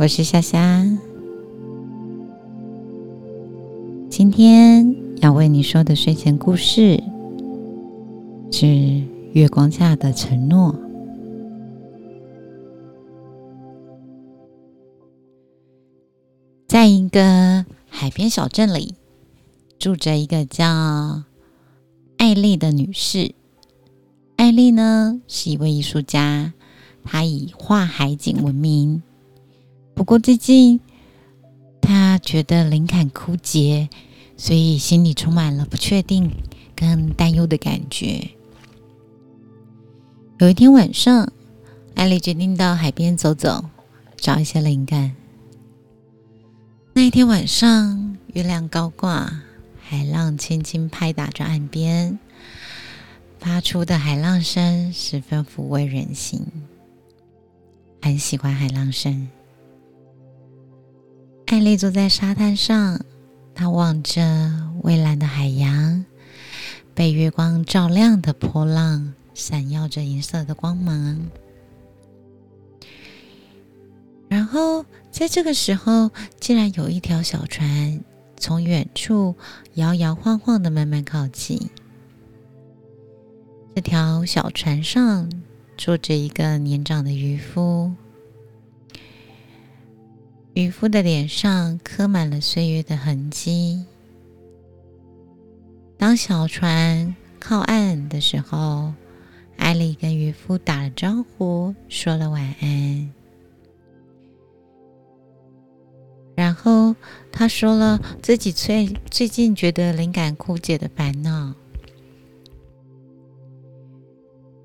我是夏夏。今天要为你说的睡前故事是《月光下的承诺》。在一个海边小镇里，住着一个叫艾丽的女士。艾丽呢是一位艺术家，她以画海景闻名。不过最近，他觉得灵感枯竭，所以心里充满了不确定跟担忧的感觉。有一天晚上，艾丽决定到海边走走，找一些灵感。那一天晚上，月亮高挂，海浪轻轻拍打着岸边。发出的海浪声十分抚慰人心，很喜欢海浪声。艾丽坐在沙滩上，她望着蔚蓝的海洋，被月光照亮的波浪闪耀着银色的光芒。然后，在这个时候，竟然有一条小船从远处摇摇晃晃的慢慢靠近。这条小船上坐着一个年长的渔夫，渔夫的脸上刻满了岁月的痕迹。当小船靠岸的时候，艾丽跟渔夫打了招呼，说了晚安，然后他说了自己最最近觉得灵感枯竭的烦恼。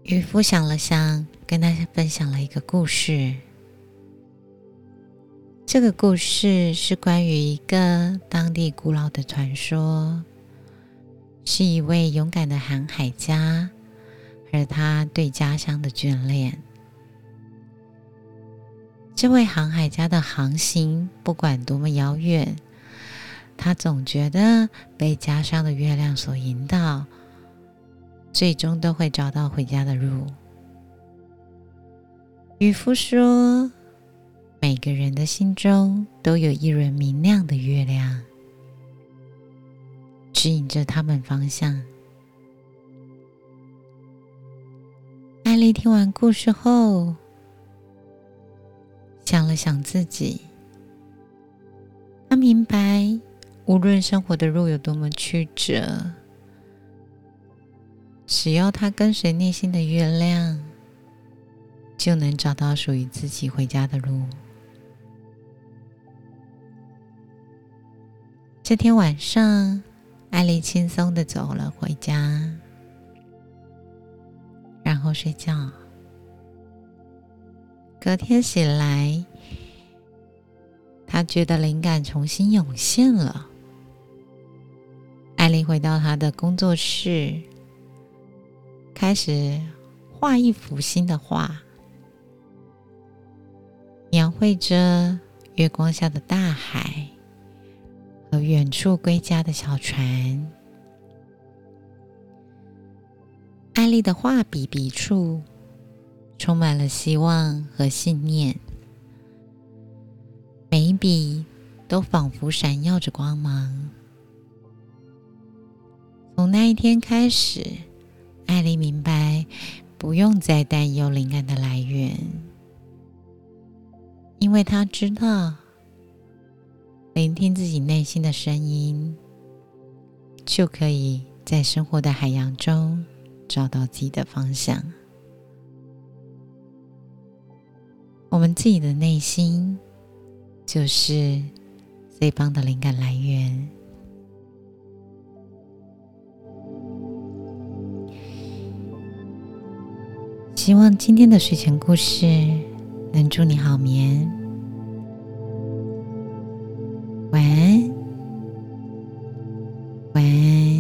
渔夫想了想，跟他分享了一个故事。这个故事是关于一个当地古老的传说，是一位勇敢的航海家，而他对家乡的眷恋。这位航海家的航行不管多么遥远，他总觉得被家乡的月亮所引导。最终都会找到回家的路。渔夫说：“每个人的心中都有一轮明亮的月亮，指引着他们方向。”艾丽听完故事后，想了想自己，她明白，无论生活的路有多么曲折。只要她跟随内心的月亮，就能找到属于自己回家的路。这天晚上，艾丽轻松的走了回家，然后睡觉。隔天醒来，她觉得灵感重新涌现了。艾丽回到她的工作室。开始画一幅新的画，描绘着月光下的大海和远处归家的小船。艾丽的画笔笔触充满了希望和信念，每一笔都仿佛闪耀着光芒。从那一天开始。艾丽明白，不用再担忧灵感的来源，因为她知道，聆听自己内心的声音，就可以在生活的海洋中找到自己的方向。我们自己的内心，就是最棒的灵感来源。希望今天的睡前故事能祝你好眠，喂